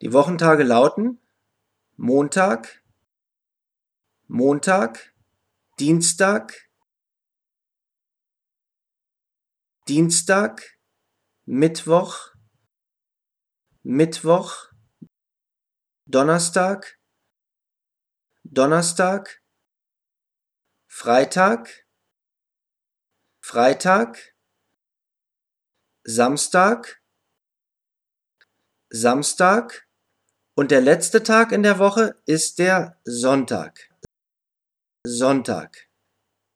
Die Wochentage lauten Montag, Montag, Dienstag, Dienstag, Mittwoch, Mittwoch, Donnerstag, Donnerstag, Freitag, Freitag, Samstag, Samstag und der letzte Tag in der Woche ist der Sonntag. Sonntag.